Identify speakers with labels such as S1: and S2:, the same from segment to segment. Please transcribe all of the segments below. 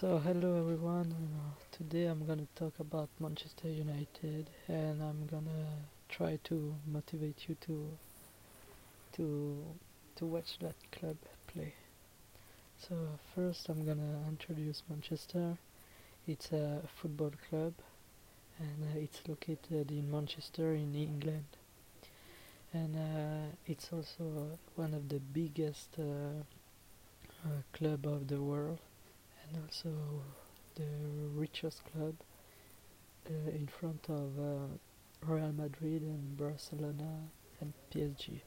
S1: So hello everyone. Uh, today I'm gonna talk about Manchester United, and I'm gonna try to motivate you to to to watch that club play. So first I'm gonna introduce Manchester. It's a football club, and uh, it's located in Manchester in England, and uh, it's also one of the biggest uh, uh, club of the world and also the richest club uh, in front of uh, Real Madrid and Barcelona and PSG.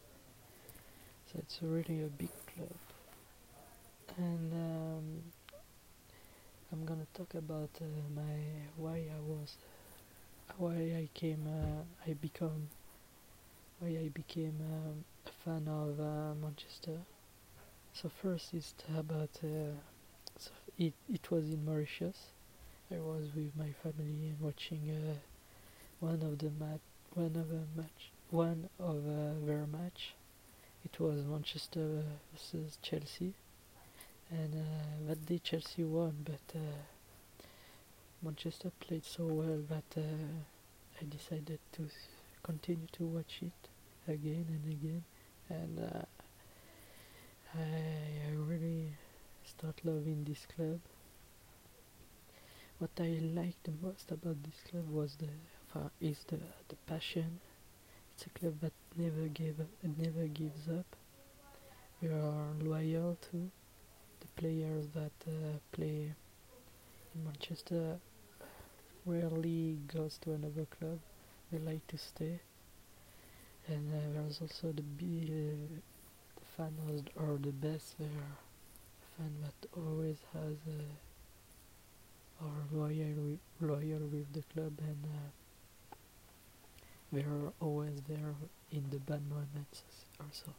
S1: So it's really a big club. And um, I'm gonna talk about uh, my why I was why I came uh, I become why I became um, a fan of uh, Manchester. So first is about uh, it it was in Mauritius. I was with my family and watching uh, one of the mat one of a match one of uh, their match. It was Manchester versus Chelsea, and uh, that day Chelsea won, but uh, Manchester played so well that uh, I decided to continue to watch it again and again, and uh, I, start loving this club. What I liked the most about this club was the is the the passion. It's a club that never gave up, never gives up. We are loyal to the players that uh, play in Manchester. Rarely goes to another club. They like to stay. And uh, there's also the b uh, the fan was are the best there fan that always has uh, are loyal loyal with the club and uh, they're always there in the bad moments also.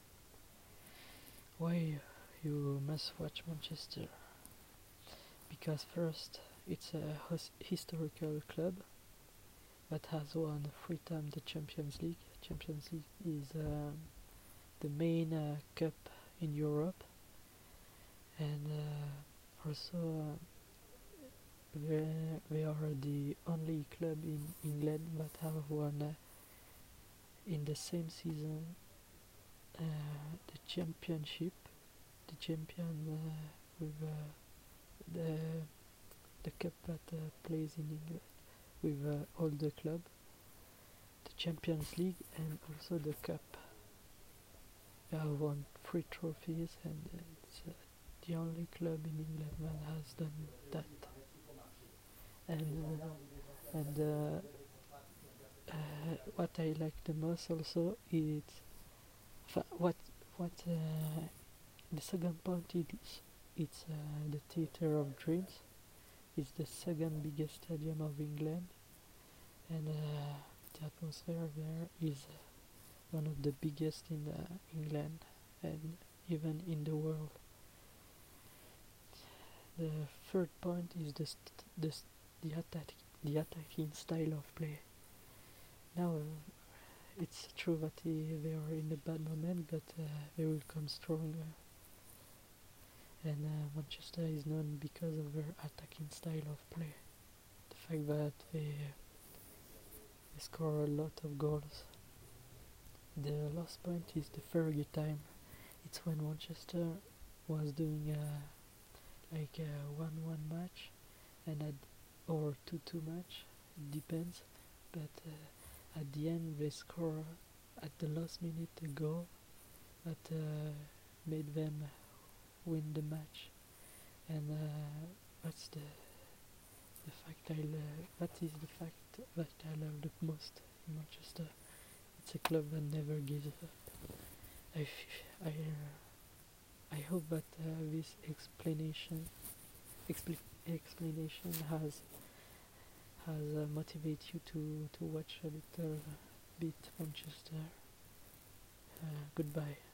S1: Why you must watch Manchester? Because first, it's a historical club that has won three times the Champions League. Champions League is um, the main uh, cup in Europe and uh, also they, they are the only club in England that have won uh, in the same season uh, the championship, the champion uh, with the the cup that plays in England with all the club, the Champions League and also the cup. Have won three trophies and uh, it's uh, the only club in England that has done that. And uh, and uh, uh, what I like the most also is what what uh, the second point is it's uh, the Theatre of Dreams. It's the second biggest stadium of England, and uh, the atmosphere there is one of the biggest in England and even in the world. The third point is the st- the st- the attack the attacking style of play. Now uh, it's true that they, they are in a bad moment, but uh, they will come stronger. And uh, Manchester is known because of their attacking style of play. The fact that they they score a lot of goals. The last point is the Fergie time. It's when Manchester was doing uh, like a one-one match and at or two-two match. It depends, but uh, at the end they score at the last minute a goal that uh, made them win the match, and uh, that's the the fact I lo- that is the fact that I love the most in Manchester. It's a club that never gives up. I I uh, I hope that uh, this explanation expli- explanation has has uh, motivate you to to watch a little bit Manchester. Uh, goodbye.